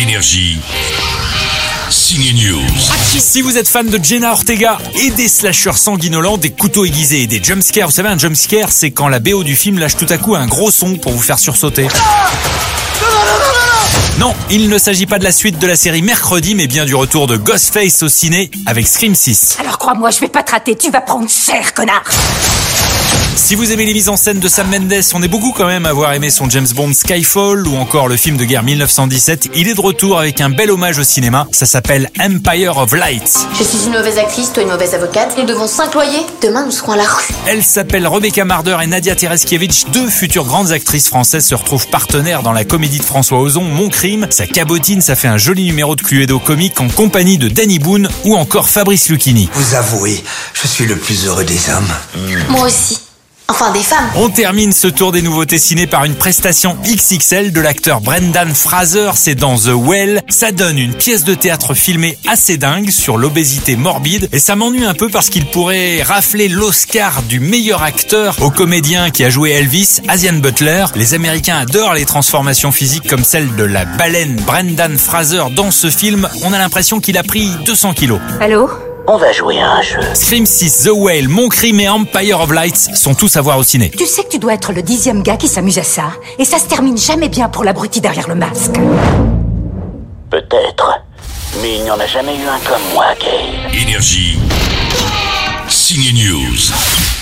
Énergie. Signe News. Si vous êtes fan de Jenna Ortega et des slashers sanguinolents, des couteaux aiguisés et des jumpscares, vous savez, un jumpscare, c'est quand la BO du film lâche tout à coup un gros son pour vous faire sursauter. Non, il ne s'agit pas de la suite de la série Mercredi, mais bien du retour de Ghostface au ciné avec Scream 6. Alors crois-moi, je vais pas te rater, tu vas prendre cher, connard Si vous aimez les mises en scène de Sam Mendes, on est beaucoup quand même à avoir aimé son James Bond Skyfall ou encore le film de guerre 1917. Il est de retour avec un bel hommage au cinéma. Ça s'appelle Empire of Light. Je suis une mauvaise actrice, toi une mauvaise avocate. Nous devons s'incloyer. Demain, nous serons à la rue. Elle s'appelle Rebecca Marder et Nadia Tereskiewicz, deux futures grandes actrices françaises se retrouvent partenaires dans la comédie de François Ozon, Mon Crime. Ça cabotine, ça fait un joli numéro de Cluedo comique en compagnie de Danny Boone ou encore Fabrice Lucchini. Vous avouez, je suis le plus heureux des hommes. Moi aussi. Enfin, des femmes. On termine ce tour des nouveautés ciné par une prestation XXL de l'acteur Brendan Fraser, c'est dans The Well. Ça donne une pièce de théâtre filmée assez dingue sur l'obésité morbide et ça m'ennuie un peu parce qu'il pourrait rafler l'Oscar du meilleur acteur au comédien qui a joué Elvis, Asian Butler. Les Américains adorent les transformations physiques comme celle de la baleine Brendan Fraser dans ce film. On a l'impression qu'il a pris 200 kilos. Allô? On va jouer à un jeu. Scream 6, The Whale, Mon Crime et Empire of Lights sont tous à voir au ciné. Tu sais que tu dois être le dixième gars qui s'amuse à ça, et ça se termine jamais bien pour l'abruti derrière le masque. Peut-être. Mais il n'y en a jamais eu un comme moi, Gay. Énergie. Signe News.